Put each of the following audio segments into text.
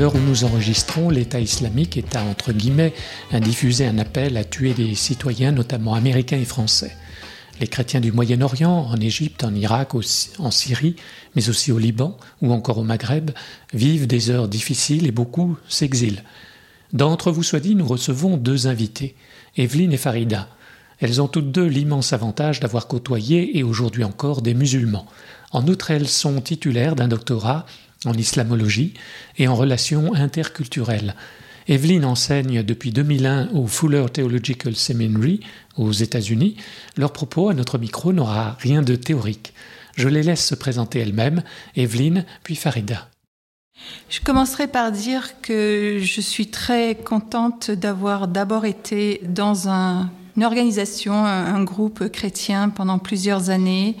L'heure où nous enregistrons, l'État islamique est à, entre guillemets, diffuser un appel à tuer des citoyens, notamment américains et français. Les chrétiens du Moyen-Orient, en Égypte, en Irak, en Syrie, mais aussi au Liban ou encore au Maghreb, vivent des heures difficiles et beaucoup s'exilent. D'entre vous soit dit, nous recevons deux invités, Evelyne et Farida. Elles ont toutes deux l'immense avantage d'avoir côtoyé et aujourd'hui encore des musulmans. En outre, elles sont titulaires d'un doctorat en islamologie et en relations interculturelles. Evelyne enseigne depuis 2001 au Fuller Theological Seminary aux États-Unis. Leur propos à notre micro n'aura rien de théorique. Je les laisse se présenter elles-mêmes, Evelyne puis Farida. Je commencerai par dire que je suis très contente d'avoir d'abord été dans un, une organisation, un groupe chrétien pendant plusieurs années,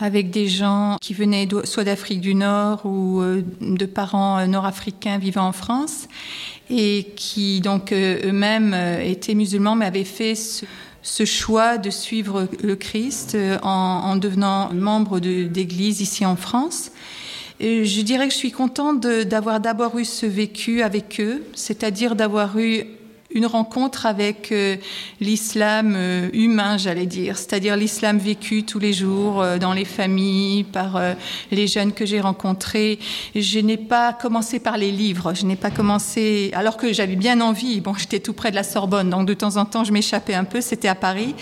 avec des gens qui venaient soit d'Afrique du Nord ou euh, de parents euh, nord-africains vivant en France et qui donc euh, eux-mêmes étaient musulmans mais avaient fait ce, choix de suivre le Christ en, devenant membre d'église ici en France. Je dirais que je suis contente d'avoir d'abord eu ce vécu avec eux, c'est-à-dire d'avoir eu une rencontre avec euh, l'islam euh, humain, j'allais dire, c'est-à-dire l'islam vécu tous les jours euh, dans les familles, par les jeunes que j'ai rencontrés. Je n'ai pas commencé par les livres, je n'ai pas commencé, alors que j'avais bien envie, bon, j'étais tout près de la Sorbonne, donc de temps en temps je m'échappais un peu, c'était à Paris,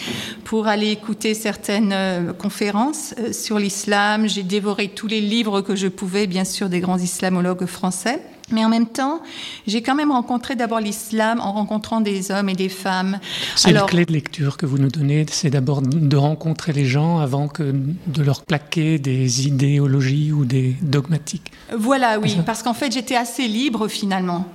pour aller écouter certaines conférences sur l'islam. J'ai dévoré tous les livres que je pouvais, bien sûr, des grands islamologues français. Mais en même temps, j'ai quand même rencontré d'abord l'islam en rencontrant des hommes et des femmes. C'est la clé de lecture que vous nous donnez, c'est d'abord de rencontrer les gens avant que de leur plaquer des idéologies ou des dogmatiques. Voilà, oui, parce qu'en fait j'étais assez libre finalement.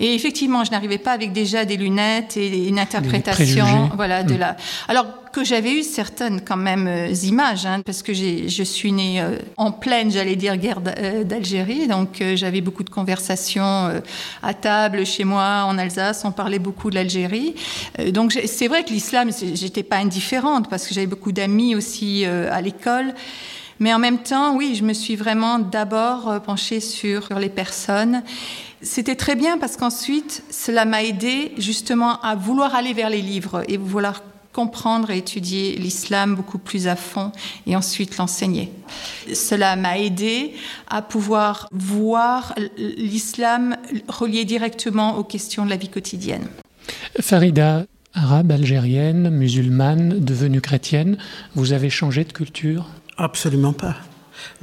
Et effectivement, je n'arrivais pas avec déjà des lunettes et une interprétation, voilà, de hmm. la. Alors que j'avais eu certaines quand même euh, images, hein, parce que je suis née euh, en pleine, j'allais dire, guerre euh, d'Algérie, donc j'avais beaucoup de conversations à table chez moi en Alsace, on parlait beaucoup de l'Algérie. donc c'est vrai que l'islam, j'étais pas indifférente parce que j'avais beaucoup d'amis aussi à l'école. Mais en même temps, oui, je me suis vraiment d'abord penchée sur les personnes c'était très bien parce qu'ensuite, cela m'a aidé justement à vouloir aller vers les livres et vouloir comprendre et étudier l'islam beaucoup plus à fond et ensuite l'enseigner. Cela m'a aidé à pouvoir voir l'islam relié directement aux questions de la vie quotidienne. Farida, arabe, algérienne, musulmane, devenue chrétienne, vous avez changé de culture? Absolument pas.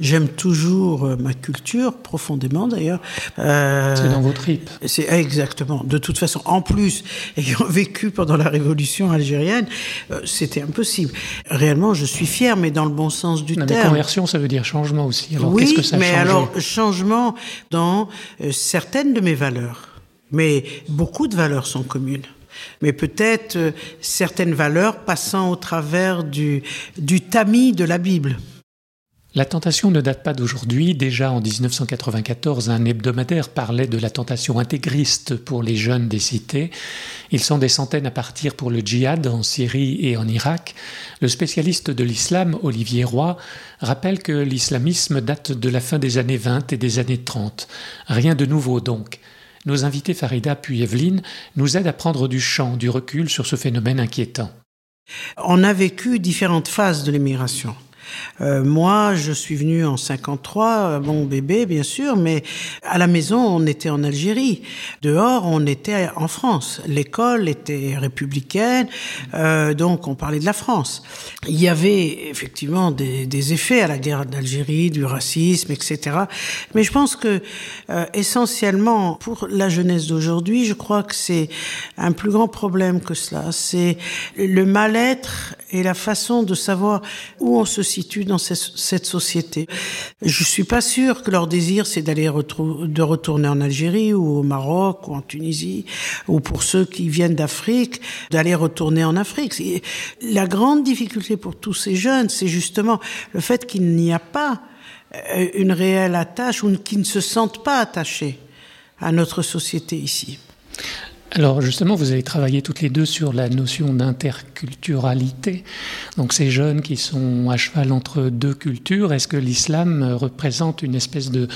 J'aime toujours euh, ma culture, profondément d'ailleurs. Euh, c'est dans vos tripes. C'est exactement. De toute façon, en plus, ayant vécu pendant la révolution algérienne, euh, c'était impossible. Réellement, je suis fier, mais dans le bon sens du terme. Mais conversion, ça veut dire changement aussi. Alors, oui, qu'est-ce que ça mais alors changement dans certaines de mes valeurs. Mais beaucoup de valeurs sont communes mais peut-être certaines valeurs passant au travers du, du tamis de la Bible. La tentation ne date pas d'aujourd'hui. Déjà en 1994, un hebdomadaire parlait de la tentation intégriste pour les jeunes des cités. Ils sont des centaines à partir pour le djihad en Syrie et en Irak. Le spécialiste de l'islam, Olivier Roy, rappelle que l'islamisme date de la fin des années 20 et des années 30. Rien de nouveau donc. Nos invités Farida puis Evelyne nous aident à prendre du champ, du recul sur ce phénomène inquiétant. On a vécu différentes phases de l'immigration. Euh, moi, je suis venu en 53, bon bébé bien sûr, mais à la maison, on était en Algérie. Dehors, on était en France. L'école était républicaine, euh, donc on parlait de la France. Il y avait effectivement des, effets à la guerre d'Algérie, du racisme, etc. Mais je pense que euh, essentiellement, pour la jeunesse d'aujourd'hui, je crois que c'est un plus grand problème que cela. C'est le mal-être et la façon de savoir où on se situent dans cette société. Je suis pas sûr que leur désir c'est d'aller de retourner en Algérie ou au Maroc ou en Tunisie ou pour ceux qui viennent d'Afrique d'aller retourner en Afrique. La grande difficulté pour tous ces jeunes, c'est justement le fait qu'il n'y a pas euh, une réelle attache ou qu'ils ne se sentent pas attachés à notre société ici. Alors justement, vous avez travaillé toutes les deux sur la notion d'interculturalité. Donc ces jeunes qui sont à cheval entre deux cultures, est-ce que l'islam représente une espèce de,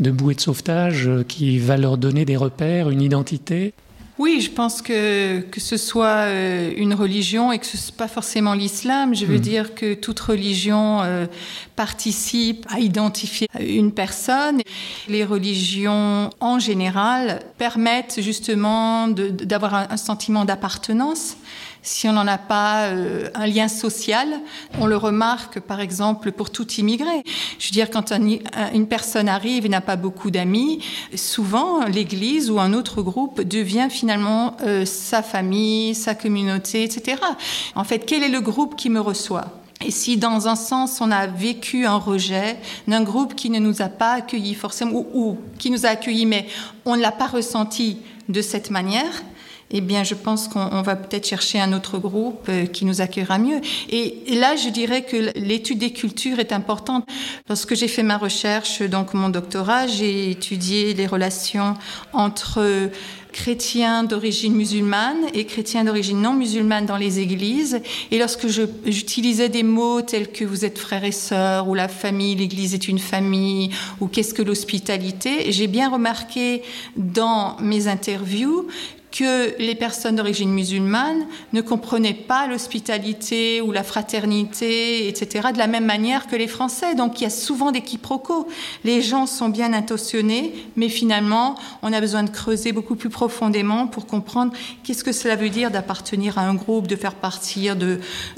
de bouée de sauvetage qui va leur donner des repères, une identité? Oui, je pense que que ce soit euh, une religion et que ce soit pas forcément l'islam, je veux hmm. dire que toute religion euh, participe à identifier une personne. Les religions en général permettent justement d'avoir un, un sentiment d'appartenance si on n'en a pas euh, un lien social, on le remarque par exemple pour tout immigré. Je veux dire, quand une personne arrive et n'a pas beaucoup d'amis, souvent l'Église ou un autre groupe devient finalement euh, sa famille, sa communauté, etc. En fait, quel est le groupe qui me reçoit? Et si dans un sens on a vécu un rejet d'un groupe qui ne nous a pas accueillis forcément, ou, ou qui nous a accueillis mais on ne l'a pas ressenti de cette manière, eh bien, je pense qu'on va peut-être chercher un autre groupe euh, qui nous accueillera mieux. Et, là, je dirais que l'étude des cultures est importante. Lorsque j'ai fait ma recherche, donc mon doctorat, j'ai étudié les relations entre chrétiens d'origine musulmane et chrétiens d'origine non musulmane dans les églises. Et lorsque j'utilisais des mots tels que vous êtes frères et sœurs, ou la famille, l'église est une famille, ou qu'est-ce que l'hospitalité, j'ai bien remarqué dans mes interviews que les personnes d'origine musulmane ne comprenaient pas l'hospitalité ou la fraternité, etc., de la même manière que les Français. Donc il y a souvent des quiproquos. Les gens sont bien intentionnés, mais finalement, on a besoin de creuser beaucoup plus profondément pour comprendre qu'est-ce que cela veut dire d'appartenir à un groupe, de faire partir,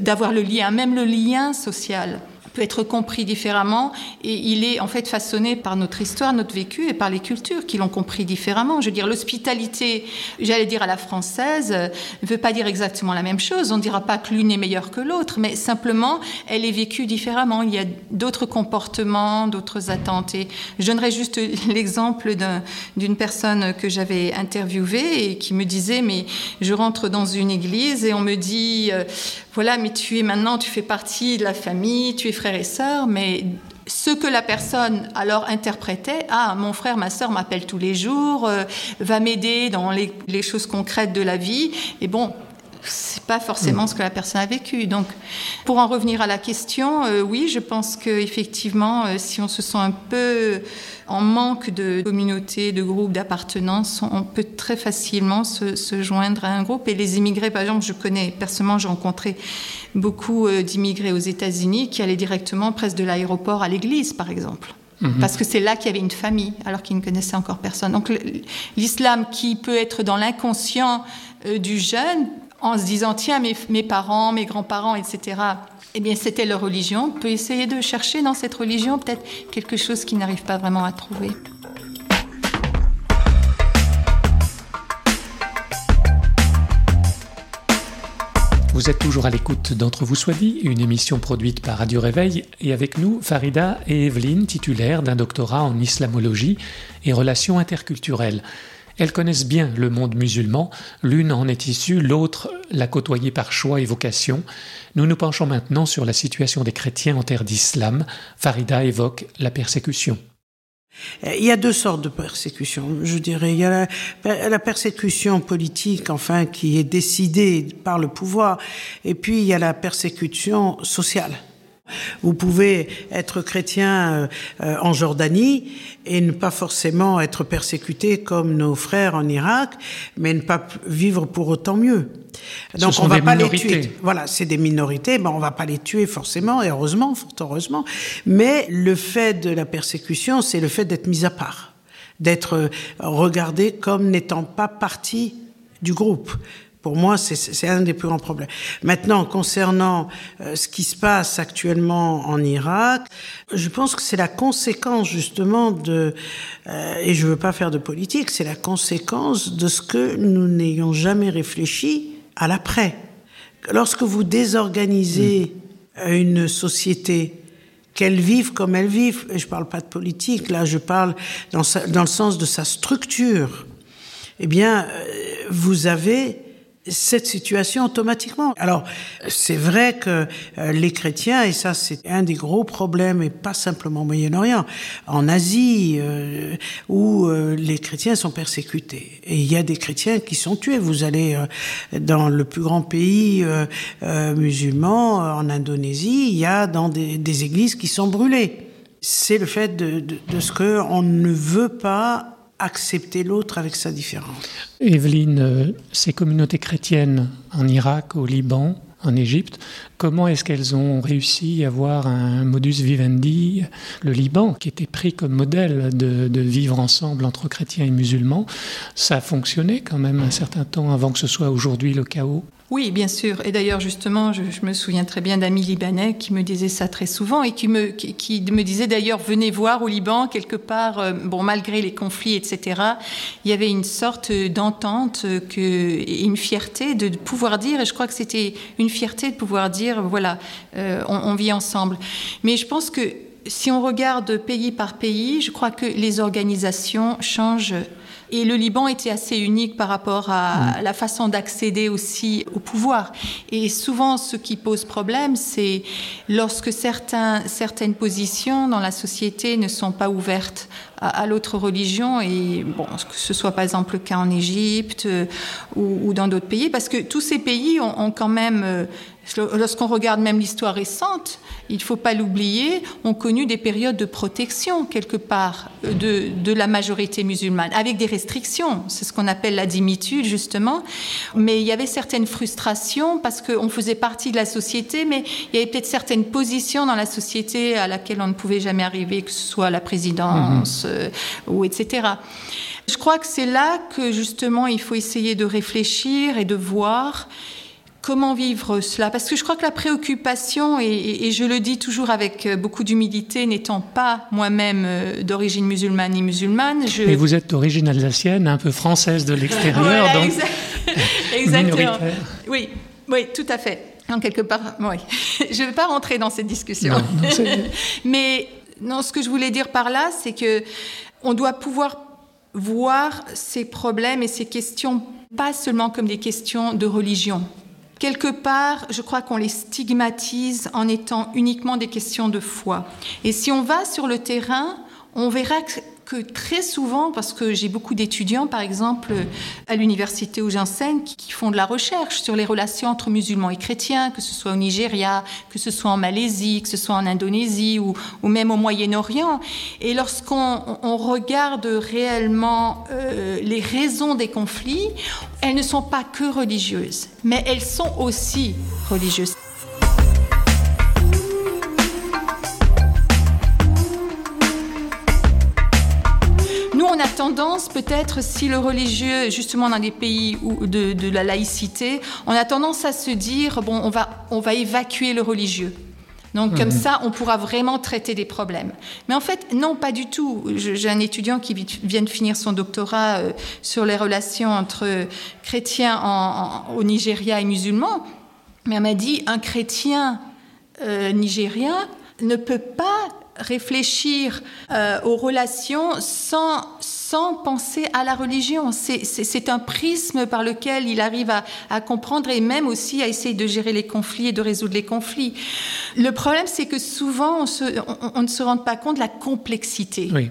d'avoir le lien, même le lien social peut être compris différemment et il est en fait façonné par notre histoire, notre vécu et par les cultures qui l'ont compris différemment. Je veux dire, l'hospitalité, j'allais dire à la française, ne veut pas dire exactement la même chose. On ne dira pas que l'une est meilleure que l'autre, mais simplement, elle est vécue différemment. Il y a d'autres comportements, d'autres attentes. Et je donnerai juste l'exemple d'une personne que j'avais interviewée et qui me disait, mais je rentre dans une église et on me dit, euh, voilà, mais tu es maintenant, tu fais partie de la famille, tu es frère et sœur, mais ce que la personne alors interprétait, ah, mon frère, ma sœur m'appelle tous les jours, euh, va m'aider dans les, les, choses concrètes de la vie, et bon, c'est pas forcément ce que la personne a vécu. Donc, pour en revenir à la question, euh, oui, je pense que effectivement, euh, si on se sent un peu en manque de communauté, de groupe, d'appartenance, on peut très facilement se, joindre à un groupe. Et les immigrés, par exemple, je connais personnellement, j'ai rencontré beaucoup euh, d'immigrés aux États-Unis qui allaient directement presque de l'aéroport à l'église, par exemple. Mhm. Parce que c'est là qu'il y avait une famille, alors qu'ils ne connaissaient encore personne. Donc l'islam qui peut être dans l'inconscient du jeune en se disant tiens mes, parents, mes grands-parents, etc. Eh bien c'était leur religion. On peut essayer de chercher dans cette religion peut-être quelque chose qu'ils n'arrivent pas vraiment à trouver. Vous êtes toujours à l'écoute d'Entre vous soit dit, une émission produite par Radio Réveil, et avec nous Farida et Evelyne, titulaires d'un doctorat en islamologie et relations interculturelles. Elles connaissent bien le monde musulman, l'une en est issue, l'autre l'a côtoyé par choix et vocation. Nous nous penchons maintenant sur la situation des chrétiens en terre d'islam. Farida évoque la persécution. Il y a deux sortes de persécution, je dirais. Il y a la, la, persécution politique, enfin, qui est décidée par le pouvoir, et puis il y a la persécution sociale. Vous pouvez être chrétien euh, euh, en Jordanie et ne pas forcément être persécuté comme nos frères en Irak, mais ne pas vivre pour autant mieux. Donc on va pas les tuer. Voilà, c'est des minorités, ben on va pas les tuer forcément, et heureusement, fort heureusement. Mais le fait de la persécution, c'est le fait d'être mis à part, d'être euh, regardé comme n'étant pas partie du groupe. Pour moi, c'est un des plus grands problèmes. Maintenant, concernant euh, ce qui se passe actuellement en Irak, je pense que c'est la conséquence justement de, euh, et je veux pas faire de politique, c'est la conséquence de ce que nous n'ayons jamais réfléchi à l'après. Lorsque vous désorganisez une société, qu'elles vivent comme elles vivent. Je ne parle pas de politique, là, je parle dans, le sens de sa structure. Eh bien, euh, vous avez cette situation automatiquement. Alors, c'est vrai que euh, les chrétiens, et ça c'est un des gros problèmes, et pas simplement au Moyen-Orient, en Asie, euh, où euh, les chrétiens sont persécutés. Et il y a des chrétiens qui sont tués. Vous allez dans le plus grand pays musulman, en Indonésie, il y a dans des, des églises qui sont brûlées. C'est le fait de, de, de ce qu'on ne veut pas accepter l'autre avec sa différence. Evelyne, euh, ces communautés chrétiennes en Irak, au Liban, en Égypte, comment est-ce qu'elles ont réussi à avoir un modus vivendi Le Liban, qui était pris comme modèle de, de, vivre ensemble entre chrétiens et musulmans, ça a fonctionné quand même un certain temps avant que ce soit aujourd'hui le chaos oui, bien sûr. Et d'ailleurs, justement, je, me souviens très bien d'amis libanais qui me disaient ça très souvent et qui me, qui, disaient d'ailleurs, venez voir au Liban, quelque part, euh, bon, malgré les conflits, etc., il y avait une sorte d'entente euh, et une fierté de, pouvoir dire, et je crois que c'était une fierté de pouvoir dire, voilà, euh, on vit ensemble. Mais je pense que si on regarde pays par pays, je crois que les organisations changent et le Liban était assez unique par rapport à la façon d'accéder aussi au pouvoir. Et souvent, ce qui pose problème, c'est lorsque certains, certaines positions dans la société ne sont pas ouvertes à, à l'autre religion. Et bon, que ce soit par exemple le cas en Égypte euh, ou, ou, dans d'autres pays, parce que tous ces pays ont, ont quand même euh, Lorsqu'on regarde même l'histoire récente, il ne faut pas l'oublier, ont connu des périodes de protection quelque part de, de, la majorité musulmane, avec des restrictions. C'est ce qu'on appelle la dimitude justement. Mais il y avait certaines frustrations parce qu'on faisait partie de la société, mais il y avait peut-être certaines positions dans la société à laquelle on ne pouvait jamais arriver, que ce soit la présidence mmh. euh, ou etc. Je crois que c'est là que justement il faut essayer de réfléchir et de voir comment vivre cela Parce que je crois que la préoccupation, et, et, et je le dis toujours avec euh, beaucoup d'humilité, n'étant pas moi-même euh, d'origine musulmane ni musulmane. Je... Mais vous êtes d'origine alsacienne, un peu française de l'extérieur, voilà, donc exa exactement. Oui, oui, tout à fait. En quelque part, oui. je ne vais pas rentrer dans cette discussion. Non, non, Mais non, ce que je voulais dire par là, c'est que on doit pouvoir voir ces problèmes et ces questions pas seulement comme des questions de religion, quelque part, je crois qu'on les stigmatise en étant uniquement des questions de foi. Et si on va sur le terrain, on verra que très souvent, parce que j'ai beaucoup d'étudiants, par exemple, à l'université où j'enseigne, qui, font de la recherche sur les relations entre musulmans et chrétiens, que ce soit au Nigeria, que ce soit en Malaisie, que ce soit en Indonésie ou, même au Moyen-Orient. Et lorsqu'on on regarde réellement euh, les raisons des conflits, elles ne sont pas que religieuses, mais elles sont aussi religieuses. Tendance, peut-être, si le religieux, justement dans des pays où, de, de, la laïcité, on a tendance à se dire, bon, on va, on va évacuer le religieux. Donc mmh. comme ça, on pourra vraiment traiter des problèmes. Mais en fait, non, pas du tout. J'ai un étudiant qui vient de finir son doctorat euh, sur les relations entre chrétiens en, en, au Nigeria et musulmans. Mais elle m'a dit, un chrétien euh, nigérien ne peut pas réfléchir euh, aux relations sans, sans penser à la religion. C'est un prisme par lequel il arrive à, à, comprendre et même aussi à essayer de gérer les conflits et de résoudre les conflits. Le problème, c'est que souvent, on, se, on, on, ne se rend pas compte de la complexité. Oui.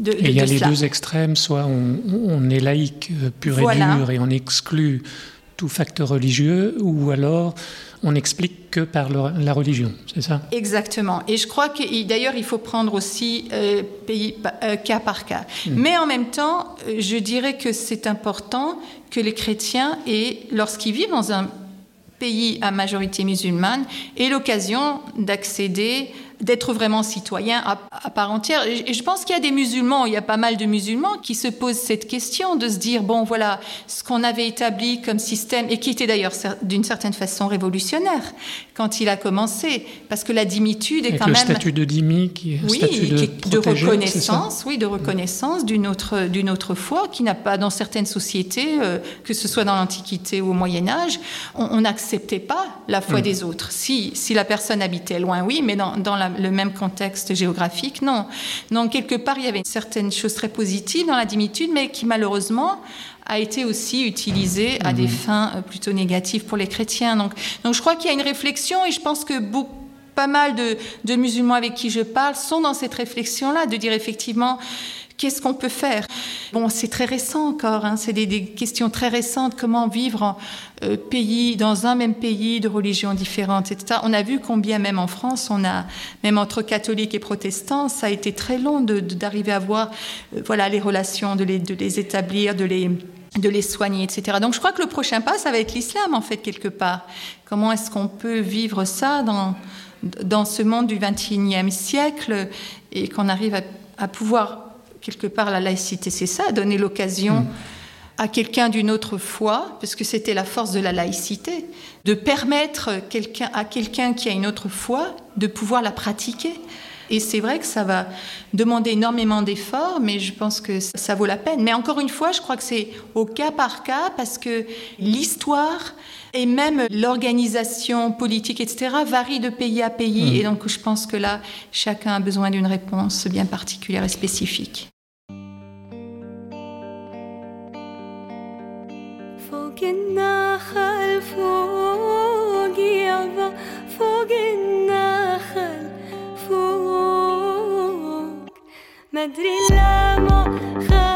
De, et il y a les cela. deux extrêmes, soit on, on est laïque euh, pur voilà. et dur et on exclut tout facteur religieux, ou alors on n'explique que par le, la religion, c'est ça? Exactement. Et je crois que d'ailleurs, il faut prendre aussi euh, pays, euh, cas par cas. Mmh. Mais en même temps, je dirais que c'est important que les chrétiens, et lorsqu'ils vivent dans un pays à majorité musulmane, aient l'occasion d'accéder d'être vraiment citoyen à, à, part entière. Et je pense qu'il y a des musulmans, il y a pas mal de musulmans qui se posent cette question de se dire, bon voilà, ce qu'on avait établi comme système, et qui était d'ailleurs d'une certaine façon révolutionnaire quand il a commencé, parce que la dimitude est Avec quand le même... statut de dhimmi qui est oui, statut de, qui est de protégé, reconnaissance, oui, de reconnaissance d'une autre, d'une autre foi qui n'a pas dans certaines sociétés, euh, que ce soit dans l'Antiquité ou au Moyen Âge, on n'acceptait pas la foi mmh. des autres. Si, si la personne habitait loin, oui, mais dans, dans la le même contexte géographique. Non. Donc, quelque part, il y avait certaines choses très positives dans la dimitude, mais qui malheureusement a été aussi utilisée à des mhm. fins euh, plutôt négatives pour les chrétiens. Donc, donc je crois qu'il y a une réflexion et je pense que beaucoup pas mal de, de, musulmans avec qui je parle sont dans cette réflexion-là, de dire effectivement, Qu'est-ce qu'on peut faire? Bon, c'est très récent encore, hein, c'est des, questions très récentes. Comment vivre en euh, pays, dans un même pays de religions différentes, etc. On a vu combien même en France, on a même entre catholiques et protestants, ça a été très long d'arriver à voir, euh, voilà, les relations, de les, de les établir, de les de les soigner, etc. Donc je crois que le prochain pas, ça va être l'islam, en fait, quelque part. Comment est-ce qu'on peut vivre ça dans, dans ce monde du XXIe siècle et qu'on arrive à, à pouvoir quelque part, la laïcité, c'est ça, donner l'occasion mm. à quelqu'un d'une autre foi, parce que c'était la force de la laïcité, de permettre quelqu'un, à quelqu'un qui a une autre foi de pouvoir la pratiquer. Et c'est vrai que ça va demander énormément d'efforts, mais je pense que ça vaut la peine. Mais encore une fois, je crois que c'est au cas par cas, parce que l'histoire et même l'organisation politique, etc., varie de pays à pays. Mm. Et donc, je pense que là, chacun a besoin d'une réponse bien particulière et spécifique. النخل فوق يابا فوق النخل فوق مدري لما Revenons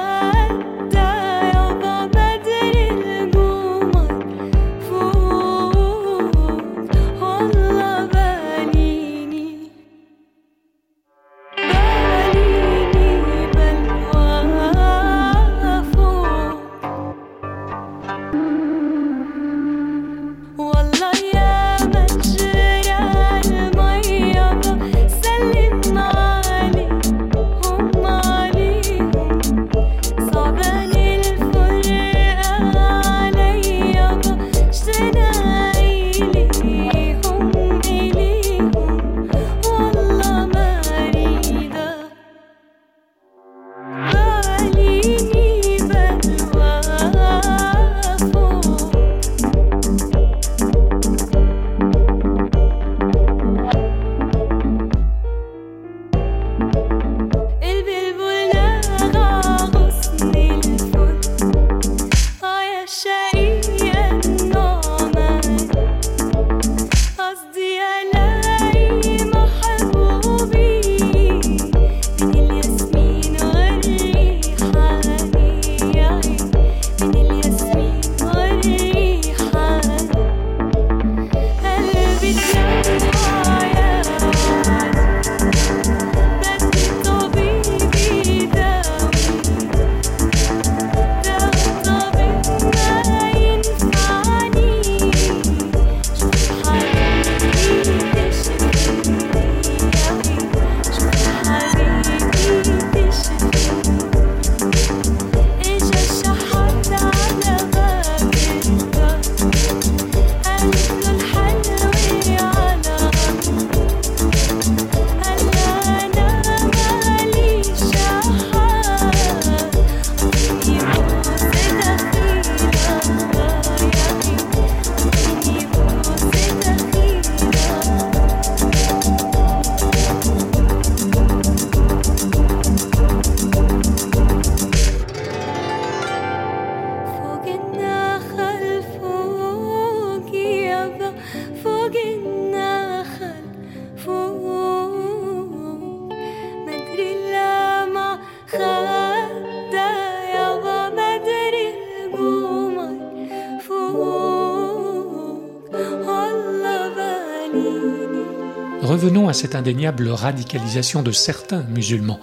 à cette indéniable radicalisation de certains musulmans.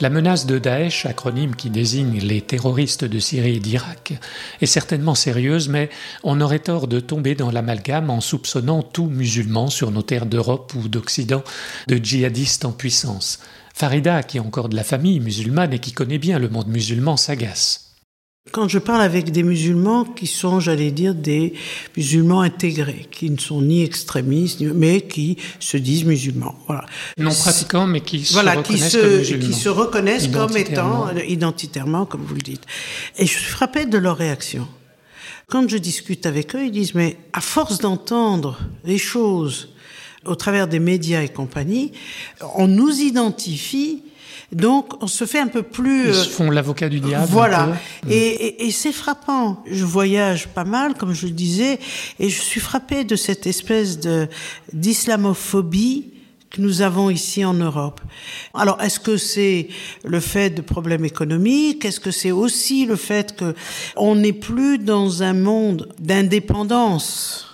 La menace de Daesh, acronyme qui désigne les terroristes de Syrie et d'Irak, est certainement sérieuse, mais on aurait tort de tomber dans l'amalgame en soupçonnant tout musulman sur nos terres d'Europe ou d'Occident de djihadistes en puissance. Farida, qui est encore de la famille musulmane et qui connaît bien le monde musulman, s'agace. Quand je parle avec des musulmans qui sont, j'allais dire, des musulmans intégrés, qui ne sont ni extrémistes, mais qui se disent musulmans. Voilà. Non pratiquants, mais qui se voilà, reconnaissent qui se, comme musulmans. Qui se reconnaissent comme étant euh, identitairement, comme vous le dites. Et je suis frappée de leur réaction. Quand je discute avec eux, ils disent, mais à force d'entendre les choses au travers des médias et compagnie, on nous identifie donc, on se fait un peu plus. Ils se font l'avocat du diable. Voilà. Et, et, et c'est frappant. Je voyage pas mal, comme je le disais, et je suis frappé de cette espèce de d'islamophobie que nous avons ici en Europe. Alors, est-ce que c'est le fait de problèmes économiques? Est-ce que c'est aussi le fait que on n'est plus dans un monde d'indépendance?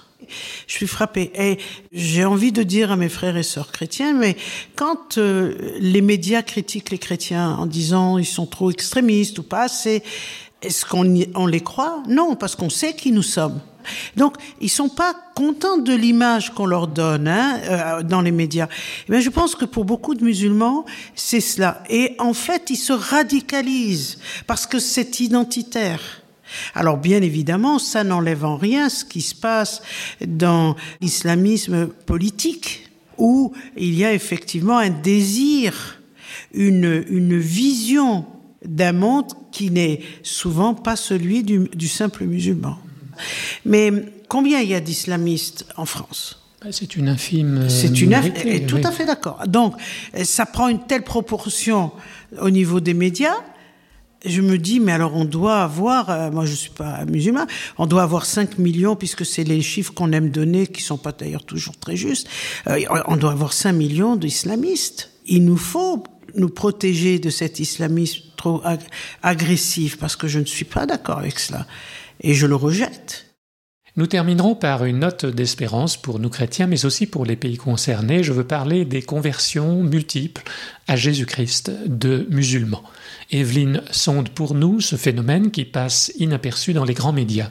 Je suis frappée. Et j'ai envie de dire à mes frères et sœurs chrétiens, mais quand euh, les médias critiquent les chrétiens en disant ils sont trop extrémistes ou pas assez, est-ce qu'on on les croit? Non, parce qu'on sait qui nous sommes. Donc, ils sont pas contents de l'image qu'on leur donne hein, euh, dans les médias. Mais je pense que pour beaucoup de musulmans, c'est cela. Et en fait, ils se radicalisent parce que c'est identitaire. Alors bien évidemment, ça n'enlève en rien ce qui se passe dans l'islamisme politique, où il y a effectivement un désir, une, une vision d'un monde qui n'est souvent pas celui du, du simple musulman. Mais combien il y a d'islamistes en France? Bah, c'est une infime. Euh, C'est une infime. Tout à fait d'accord. Donc, ça prend une telle proportion au niveau des médias je me dis, mais alors on doit avoir, euh, moi je suis pas musulman, on doit avoir 5 millions, puisque c'est les chiffres qu'on aime donner, qui sont pas d'ailleurs toujours très justes, euh, on doit avoir 5 millions d'islamistes. Il nous faut nous protéger de cet islamisme trop ag agressif, parce que je ne suis pas d'accord avec cela, et je le rejette. Nous terminerons par une note d'espérance pour nous chrétiens, mais aussi pour les pays concernés. Je veux parler des conversions multiples à Jésus-Christ de musulmans. Evelyne sonde pour nous ce phénomène qui passe inaperçu dans les grands médias.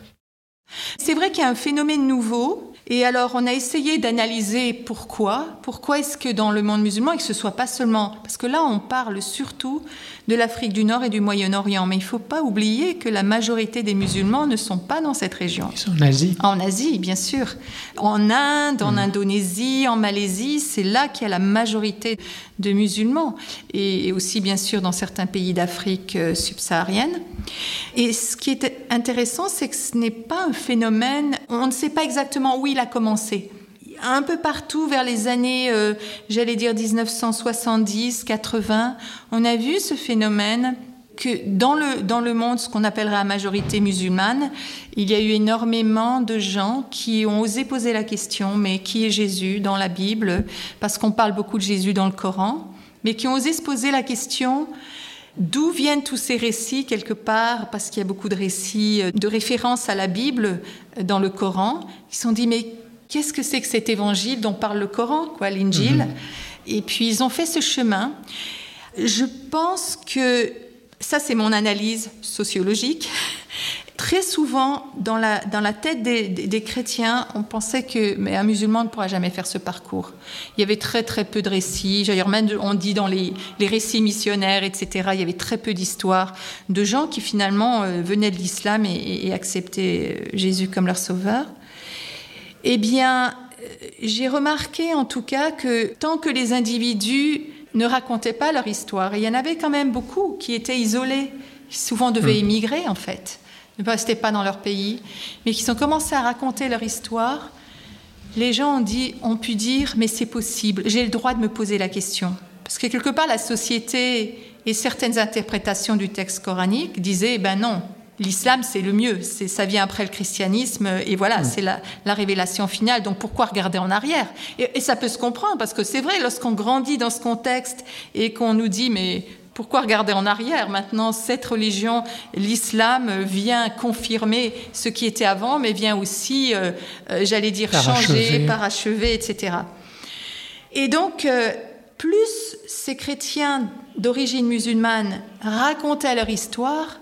C'est vrai qu'il y a un phénomène nouveau. Et alors, on a essayé d'analyser pourquoi. Pourquoi est-ce que dans le monde musulman, et que ce soit pas seulement. Parce que là, on parle surtout de l'Afrique du Nord et du Moyen-Orient. Mais il ne faut pas oublier que la majorité des musulmans ne sont pas dans cette région. Ils sont en Asie. En Asie, bien sûr. En Inde, en mmh. Indonésie, en Malaisie, c'est là qu'il y a la majorité de musulmans. Et aussi, bien sûr, dans certains pays d'Afrique euh, subsaharienne. Et ce qui est intéressant, c'est que ce n'est pas un phénomène, on ne sait pas exactement où il a commencé un peu partout vers les années, euh, j'allais dire 1970, 80, on a vu ce phénomène que dans le, dans le monde, ce qu'on appellerait la majorité musulmane, il y a eu énormément de gens qui ont osé poser la question, mais qui est Jésus dans la Bible? Parce qu'on parle beaucoup de Jésus dans le Coran, mais qui ont osé se poser la question, D'où viennent tous ces récits quelque part Parce qu'il y a beaucoup de récits euh, de référence à la Bible euh, dans le Coran. Ils se sont dit mais qu'est-ce que c'est que cet évangile dont parle le Coran, quoi, l'Injil? Mhm. Et puis ils ont fait ce chemin. Je pense que ça, c'est mon analyse sociologique. Très souvent, dans la, dans la tête des, des, chrétiens, on pensait que mais un musulman ne pourra jamais faire ce parcours. Il y avait très très peu de récits. D'ailleurs, même on dit dans les, les, récits missionnaires, etc., il y avait très peu d'histoires de gens qui finalement euh, venaient de l'islam et, et, acceptaient euh, Jésus comme leur sauveur. Eh bien, euh, j'ai remarqué en tout cas que tant que les individus ne racontaient pas leur histoire, et il y en avait quand même beaucoup qui étaient isolés, qui souvent devaient mmh. émigrer en fait, ne restaient pas dans leur pays, mais qui ont commencé à raconter leur histoire, les gens ont, dit, ont pu dire mais c'est possible, j'ai le droit de me poser la question. Parce que quelque part, la société et certaines interprétations du texte coranique disaient ben non, l'islam, c'est le mieux. C'est, ça vient après le christianisme, et voilà, mmh. c'est la, la, révélation finale. Donc pourquoi regarder en arrière? Et, et, ça peut se comprendre, parce que c'est vrai, lorsqu'on grandit dans ce contexte et qu'on nous dit, mais pourquoi regarder en arrière? Maintenant, cette religion, l'islam, vient confirmer ce qui était avant, mais vient aussi, euh, euh, j'allais dire, parachever. changer, parachever, etc. Et donc, euh, plus ces chrétiens d'origine musulmane racontaient leur histoire,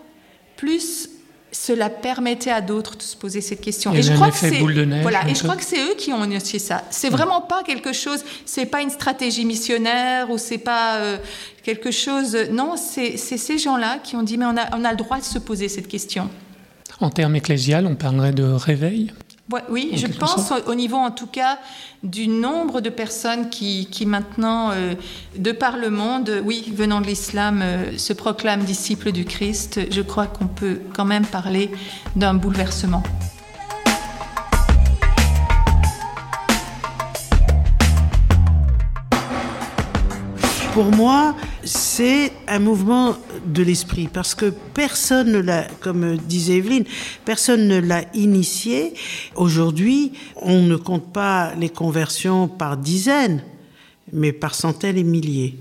plus cela permettait à d'autres de se poser cette question. Et, je crois que c'est voilà, et je crois que c'est eux qui ont initié ça. C'est mmh. vraiment pas quelque chose, c'est pas une stratégie missionnaire ou c'est pas euh, quelque chose. Non, c'est ces gens-là qui ont dit mais on a, on a le droit de se poser cette question. En termes ecclésial, on parlerait de réveil? Oui, je pense au, au, niveau en tout cas du nombre de personnes qui, qui maintenant, euh, de par le monde, oui, venant de l'islam, euh, se proclament disciples du Christ. Je crois qu'on peut quand même parler d'un bouleversement. Pour moi, c'est un mouvement de l'esprit parce que personne ne l'a, comme disait Evelyne, personne ne l'a initié. Aujourd'hui, on ne compte pas les conversions par dizaines, mais par centaines et milliers.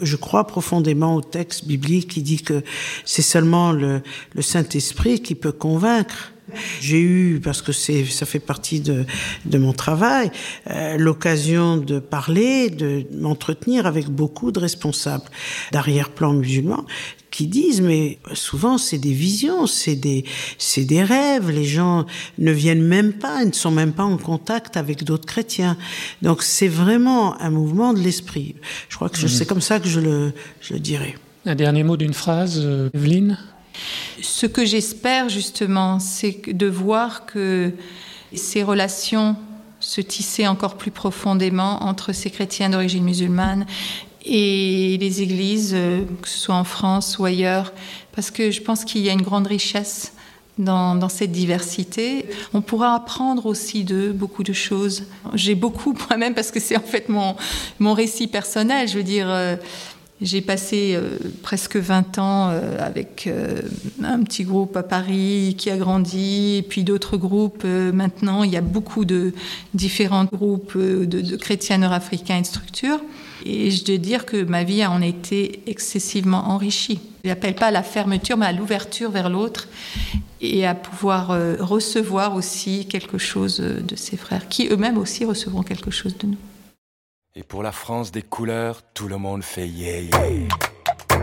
Je crois profondément au texte biblique qui dit que c'est seulement le, le Saint-Esprit qui peut convaincre. J'ai eu, parce que c'est, ça fait partie de, de mon travail, euh, l'occasion de parler, de m'entretenir avec beaucoup de responsables d'arrière-plan musulmans qui disent, mais souvent c'est des visions, c'est des, c'est des rêves. Les gens ne viennent même pas, ne sont même pas en contact avec d'autres chrétiens. Donc c'est vraiment un mouvement de l'esprit. Je crois que mmh. c'est comme ça que je le, je le dirais. Un dernier mot d'une phrase, euh, Evelyne? Ce que j'espère justement, c'est de voir que ces relations se tisser encore plus profondément entre ces chrétiens d'origine musulmane et les églises, euh, que ce soit en France ou ailleurs, parce que je pense qu'il y a une grande richesse dans, cette diversité. On pourra apprendre aussi de beaucoup de choses. J'ai beaucoup moi-même, parce que c'est en fait mon, mon récit personnel, je veux dire. J'ai passé euh, presque 20 ans euh, avec euh, un petit groupe à Paris qui a grandi, puis d'autres groupes. maintenant, il y a beaucoup de différents groupes de, de chrétiens nord-africains et de structures. Et je dois dire que ma vie a en été excessivement enrichie. Je n'appelle pas à la fermeture, mais à l'ouverture vers l'autre et à pouvoir recevoir aussi quelque chose de ses frères, qui eux-mêmes aussi recevront quelque chose de nous. Et pour la France des couleurs, tout le monde fait yeah yeah.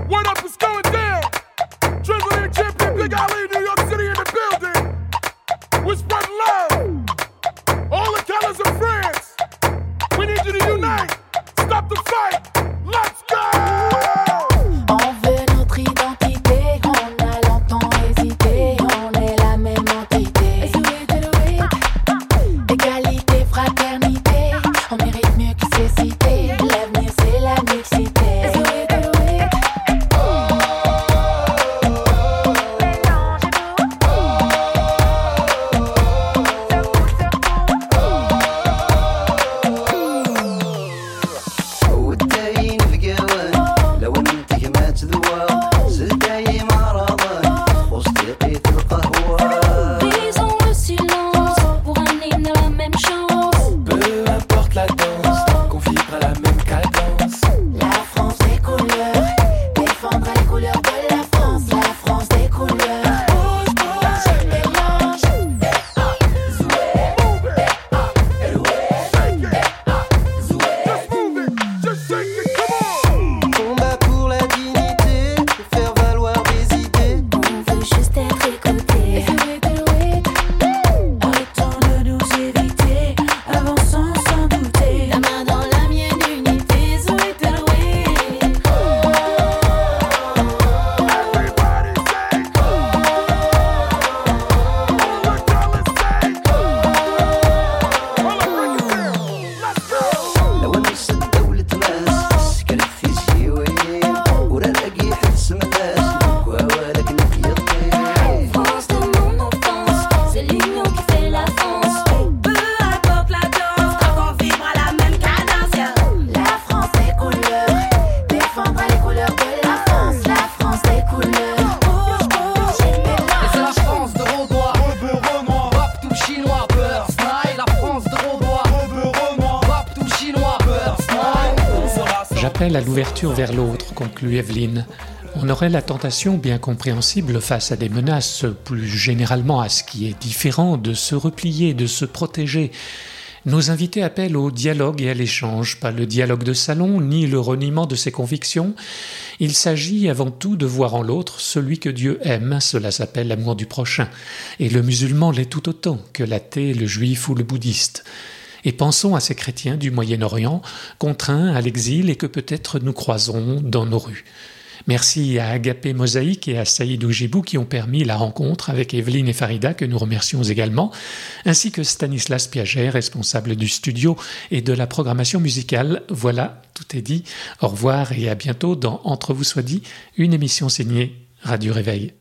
What up is going down? Drizzling champion, Big Ali, New York City in the building. We spread love. All the colors of France. We need you to unite. Stop the fight. Let's go! Vers l'autre, conclut Evelyne. On aurait la tentation, bien compréhensible face à des menaces, plus généralement à ce qui est différent, de se replier, de se protéger. Nos invités appellent au dialogue et à l'échange, pas le dialogue de salon, ni le reniement de ses convictions. Il s'agit avant tout de voir en l'autre celui que Dieu aime, cela s'appelle l'amour du prochain. Et le musulman l'est tout autant que l'athée, le juif ou le bouddhiste et pensons à ces chrétiens du Moyen-Orient contraints à l'exil et que peut-être nous croisons dans nos rues. Merci à Agapé Mosaïque et à Saïd Oujibou qui ont permis la rencontre avec Evelyne et Farida que nous remercions également, ainsi que Stanislas Piaget, responsable du studio et de la programmation musicale. Voilà, tout est dit. Au revoir et à bientôt dans Entre vous soit dit, une émission signée Radio Réveil.